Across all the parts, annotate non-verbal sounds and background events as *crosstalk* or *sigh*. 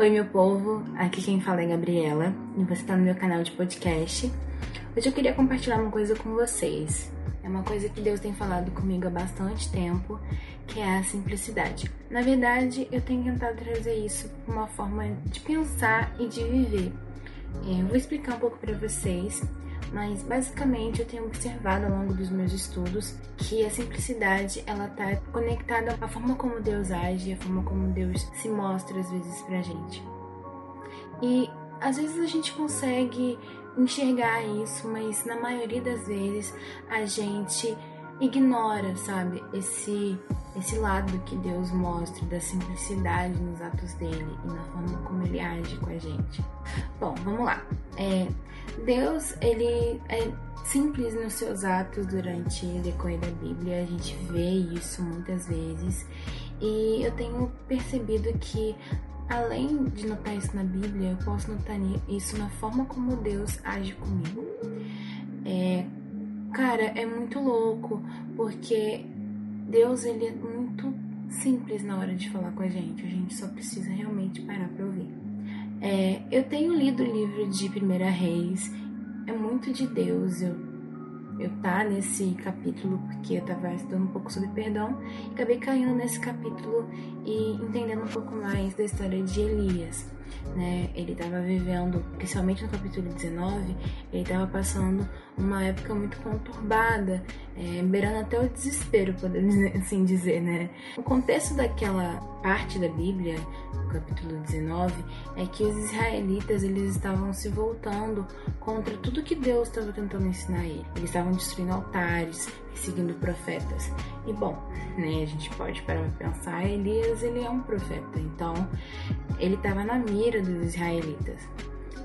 Oi, meu povo, aqui quem fala é Gabriela e você está no meu canal de podcast. Hoje eu queria compartilhar uma coisa com vocês. É uma coisa que Deus tem falado comigo há bastante tempo, que é a simplicidade. Na verdade, eu tenho tentado trazer isso como uma forma de pensar e de viver. É, eu vou explicar um pouco para vocês mas basicamente eu tenho observado ao longo dos meus estudos que a simplicidade ela tá conectada à forma como Deus age, à forma como Deus se mostra às vezes pra gente. E às vezes a gente consegue enxergar isso, mas na maioria das vezes a gente ignora, sabe, esse esse lado que Deus mostra da simplicidade nos atos dele e na forma como ele age com a gente. Bom, vamos lá. É, Deus, ele é simples nos seus atos durante o decorrer da Bíblia, a gente vê isso muitas vezes, e eu tenho percebido que além de notar isso na Bíblia, eu posso notar isso na forma como Deus age comigo. É, cara, é muito louco, porque Deus ele é muito simples na hora de falar com a gente, a gente só precisa realmente parar para ouvir. É, eu tenho lido o livro de Primeira Reis, é muito de Deus. Eu, eu tá nesse capítulo porque eu tava estudando um pouco sobre perdão e acabei caindo nesse capítulo e entendendo um pouco mais da história de Elias né? Ele estava vivendo, principalmente no capítulo 19, ele estava passando uma época muito conturbada, é, beirando até o desespero, podemos *laughs* assim dizer, né? O contexto daquela parte da Bíblia, capítulo 19, é que os israelitas eles estavam se voltando contra tudo que Deus estava tentando ensinar ele. Eles estavam destruindo altares, seguindo profetas. E bom, né, a gente pode parar para pensar, Elias ele é um profeta, então ele estava na mira dos israelitas.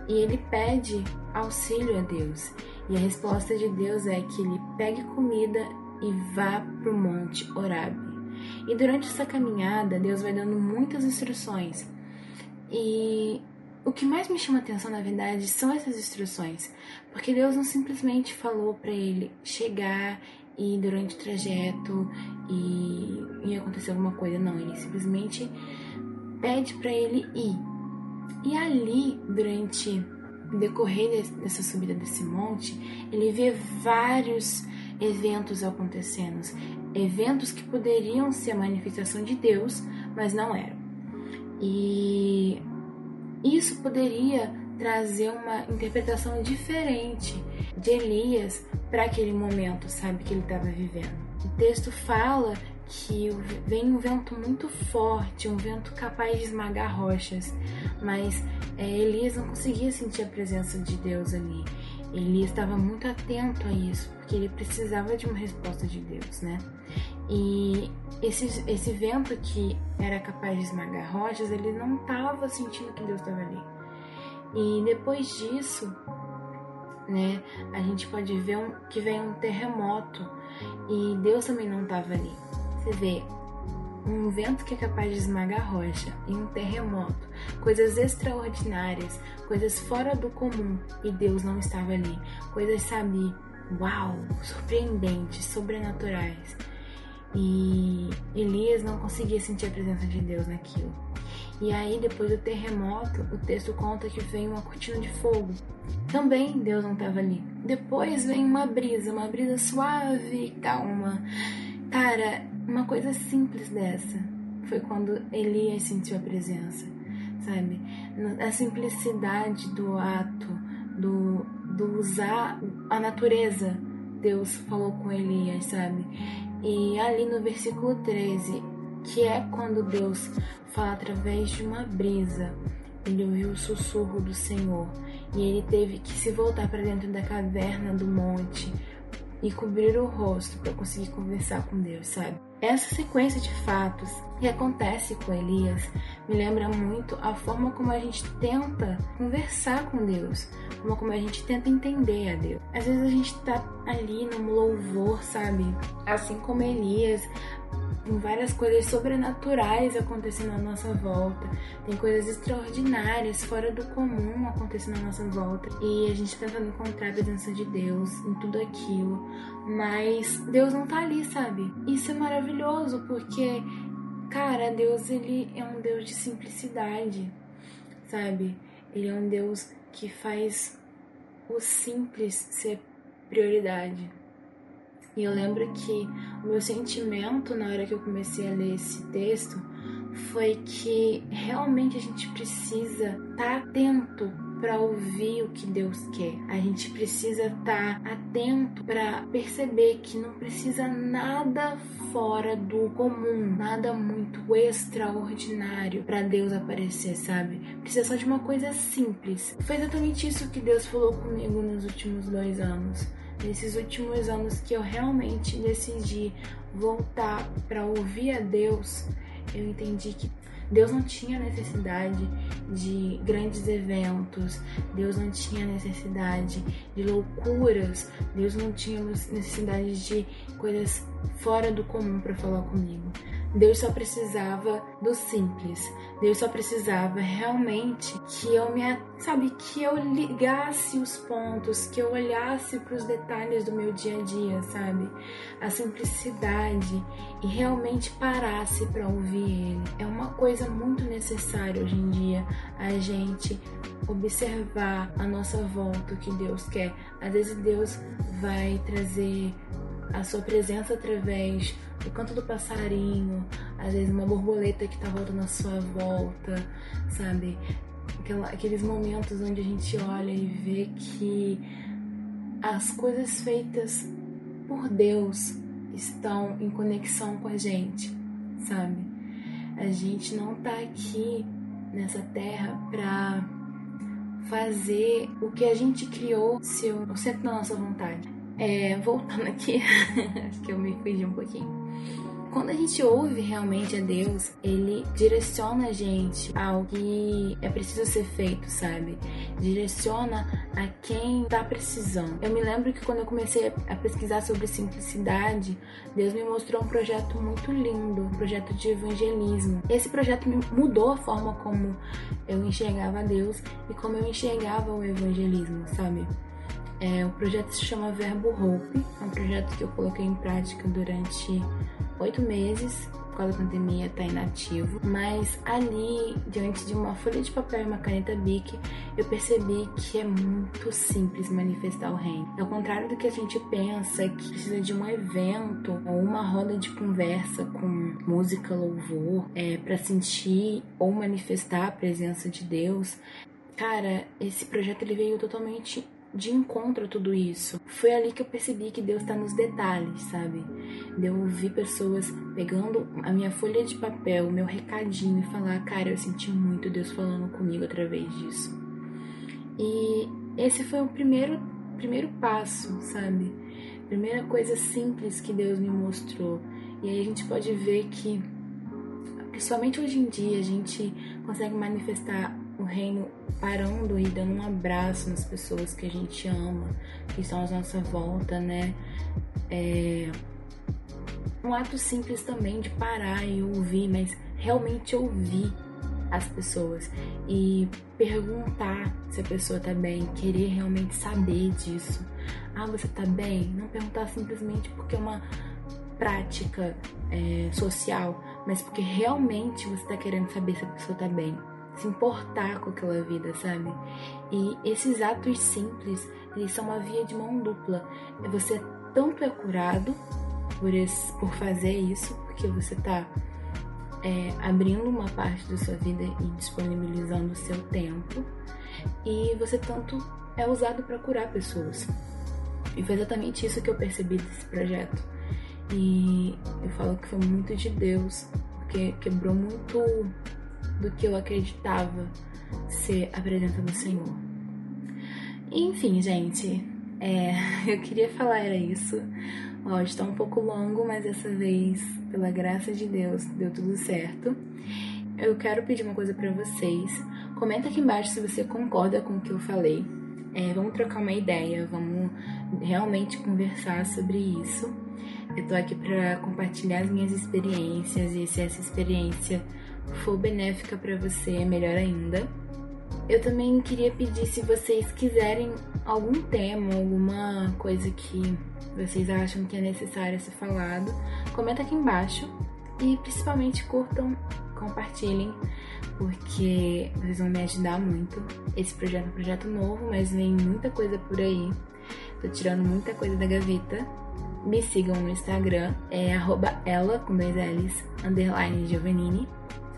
E ele pede auxílio a Deus. E a resposta de Deus é que ele pegue comida e vá para o monte Horab. E durante essa caminhada, Deus vai dando muitas instruções. E o que mais me chama atenção, na verdade, são essas instruções, porque Deus não simplesmente falou para ele chegar e durante o trajeto e ia acontecer alguma coisa, não, ele simplesmente pede para ele ir. E ali, durante o decorrer dessa subida desse monte, ele vê vários eventos acontecendo, eventos que poderiam ser a manifestação de Deus, mas não eram. E isso poderia trazer uma interpretação diferente de Elias para aquele momento, sabe, que ele estava vivendo. O texto fala que vem um vento muito forte, um vento capaz de esmagar rochas, mas é, Elias não conseguia sentir a presença de Deus ali. Elias estava muito atento a isso, porque ele precisava de uma resposta de Deus, né? E esse, esse vento que era capaz de esmagar rochas, ele não estava sentindo que Deus estava ali. E depois disso, né, a gente pode ver um, que vem um terremoto e Deus também não estava ali. Você vê um vento que é capaz de esmagar rocha e um terremoto, coisas extraordinárias, coisas fora do comum e Deus não estava ali. Coisas, sabe, uau, surpreendentes, sobrenaturais. E Elias não conseguia sentir a presença de Deus naquilo. E aí, depois do terremoto, o texto conta que veio uma cortina de fogo. Também Deus não estava ali. Depois vem uma brisa, uma brisa suave, calma. Cara, uma coisa simples dessa foi quando Elias sentiu a presença, sabe? A simplicidade do ato, do, do usar a natureza. Deus falou com Elias, sabe? E ali no versículo 13, que é quando Deus fala através de uma brisa. Ele ouviu o sussurro do Senhor e ele teve que se voltar para dentro da caverna do monte e cobrir o rosto para conseguir conversar com Deus, sabe? Essa sequência de fatos que acontece com Elias me lembra muito a forma como a gente tenta conversar com Deus, como como a gente tenta entender a Deus. Às vezes a gente tá ali no louvor, sabe? Assim como Elias, tem várias coisas sobrenaturais acontecendo à nossa volta, tem coisas extraordinárias, fora do comum acontecendo à nossa volta, e a gente tentando encontrar a presença de Deus em tudo aquilo, mas Deus não tá ali, sabe? Isso é maravilhoso porque, cara, Deus ele é um Deus de simplicidade. sabe? Ele é um Deus que faz o simples ser prioridade. E eu lembro que o meu sentimento na hora que eu comecei a ler esse texto foi que realmente a gente precisa estar tá atento para ouvir o que Deus quer. A gente precisa estar tá atento para perceber que não precisa nada fora do comum, nada muito extraordinário para Deus aparecer, sabe? Precisa só de uma coisa simples. Foi exatamente isso que Deus falou comigo nos últimos dois anos. Nesses últimos anos que eu realmente decidi voltar para ouvir a Deus, eu entendi que Deus não tinha necessidade de grandes eventos, Deus não tinha necessidade de loucuras, Deus não tinha necessidade de coisas fora do comum para falar comigo. Deus só precisava do simples. Deus só precisava realmente que eu me, sabe, que eu ligasse os pontos, que eu olhasse para os detalhes do meu dia a dia, sabe? A simplicidade e realmente parasse para ouvir ele. É uma coisa muito necessária hoje em dia a gente observar a nossa volta, o que Deus quer. Às vezes Deus vai trazer a sua presença através do canto do passarinho, às vezes uma borboleta que tá voltando à sua volta, sabe? Aqueles momentos onde a gente olha e vê que as coisas feitas por Deus estão em conexão com a gente, sabe? A gente não tá aqui nessa terra pra fazer o que a gente criou ser sempre na nossa vontade. É, voltando aqui, acho *laughs* que eu me fugi um pouquinho. Quando a gente ouve realmente a Deus, ele direciona a gente ao que é preciso ser feito, sabe? Direciona a quem tá precisando. Eu me lembro que quando eu comecei a pesquisar sobre simplicidade, Deus me mostrou um projeto muito lindo, um projeto de evangelismo. Esse projeto mudou a forma como eu enxergava Deus e como eu enxergava o evangelismo, sabe? É, o projeto se chama Verbo Hope, é um projeto que eu coloquei em prática durante oito meses, por causa da pandemia está inativo, mas ali, diante de uma folha de papel e uma caneta Bic, eu percebi que é muito simples manifestar o reino. Ao contrário do que a gente pensa, que precisa de um evento ou uma roda de conversa com música, louvor, é, para sentir ou manifestar a presença de Deus, Cara, esse projeto ele veio totalmente de encontro a tudo isso. Foi ali que eu percebi que Deus está nos detalhes, sabe? De eu ouvir pessoas pegando a minha folha de papel, o meu recadinho e falar, cara, eu senti muito Deus falando comigo através disso. E esse foi o primeiro, primeiro passo, sabe? Primeira coisa simples que Deus me mostrou. E aí a gente pode ver que, principalmente hoje em dia, a gente consegue manifestar o reino parando e dando um abraço nas pessoas que a gente ama, que estão à nossa volta, né? É um ato simples também de parar e ouvir, mas realmente ouvir as pessoas e perguntar se a pessoa tá bem, querer realmente saber disso. Ah, você tá bem? Não perguntar simplesmente porque é uma prática é, social, mas porque realmente você tá querendo saber se a pessoa tá bem se importar com aquela vida, sabe? E esses atos simples, eles são uma via de mão dupla. Você tanto é curado por, esse, por fazer isso, porque você tá é, abrindo uma parte da sua vida e disponibilizando o seu tempo, e você tanto é usado para curar pessoas. E foi exatamente isso que eu percebi desse projeto. E eu falo que foi muito de Deus, porque quebrou muito do que eu acreditava ser a presença do Senhor. Enfim, gente, é, *laughs* eu queria falar era isso. Áudio está um pouco longo, mas dessa vez, pela graça de Deus, deu tudo certo. Eu quero pedir uma coisa para vocês. Comenta aqui embaixo se você concorda com o que eu falei. É, vamos trocar uma ideia, vamos realmente conversar sobre isso. Eu tô aqui para compartilhar as minhas experiências e se essa experiência for benéfica para você, é melhor ainda. Eu também queria pedir se vocês quiserem algum tema, alguma coisa que vocês acham que é necessário ser falado, comenta aqui embaixo e principalmente curtam, compartilhem, porque vocês vão me ajudar muito. Esse projeto é um projeto novo, mas vem muita coisa por aí. Tô tirando muita coisa da gaveta. Me sigam no Instagram, é ela, com dois L's, underline Giovannini.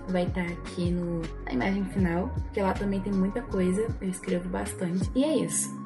Vai estar aqui no, na imagem final, porque lá também tem muita coisa, eu escrevo bastante. E é isso.